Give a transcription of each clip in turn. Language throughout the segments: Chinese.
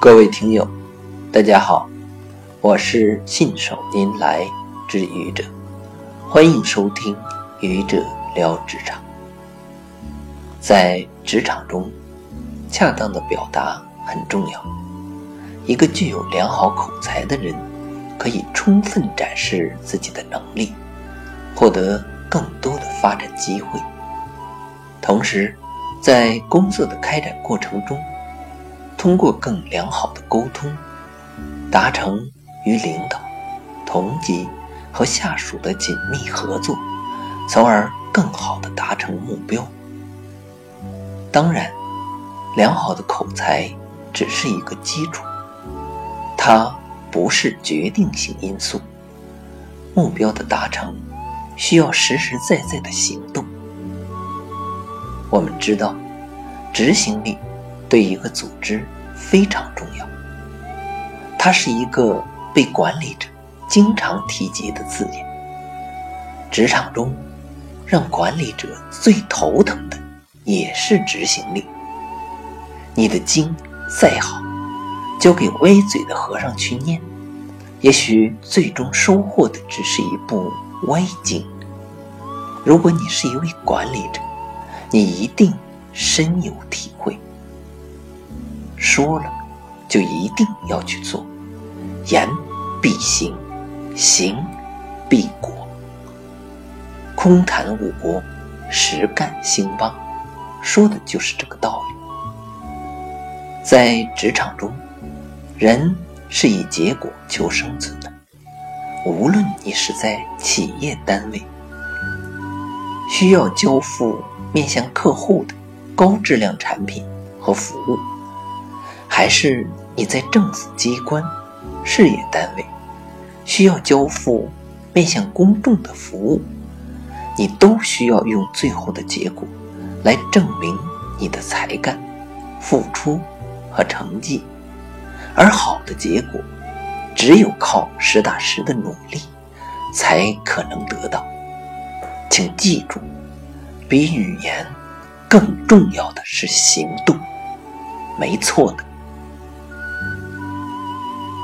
各位听友，大家好，我是信手拈来之愚者，欢迎收听愚者聊职场。在职场中，恰当的表达很重要。一个具有良好口才的人，可以充分展示自己的能力，获得更多的发展机会。同时，在工作的开展过程中，通过更良好的沟通，达成与领导、同级和下属的紧密合作，从而更好的达成目标。当然，良好的口才只是一个基础，它不是决定性因素。目标的达成需要实实在在的行动。我们知道，执行力。对一个组织非常重要，它是一个被管理者经常提及的字眼。职场中，让管理者最头疼的也是执行力。你的经再好，交给歪嘴的和尚去念，也许最终收获的只是一部歪经。如果你是一位管理者，你一定深有体会。说了，就一定要去做，言必行，行必果。空谈误国，实干兴邦，说的就是这个道理。在职场中，人是以结果求生存的。无论你是在企业单位，需要交付面向客户的高质量产品和服务。还是你在政府机关、事业单位需要交付面向公众的服务，你都需要用最后的结果来证明你的才干、付出和成绩。而好的结果，只有靠实打实的努力才可能得到。请记住，比语言更重要的是行动，没错的。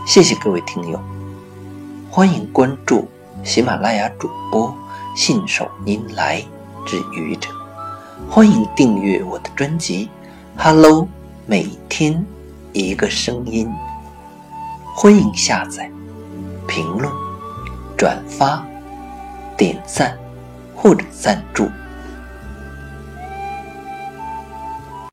谢谢各位听友，欢迎关注喜马拉雅主播信手拈来之愚者，欢迎订阅我的专辑《Hello》，每天一个声音，欢迎下载、评论、转发、点赞或者赞助。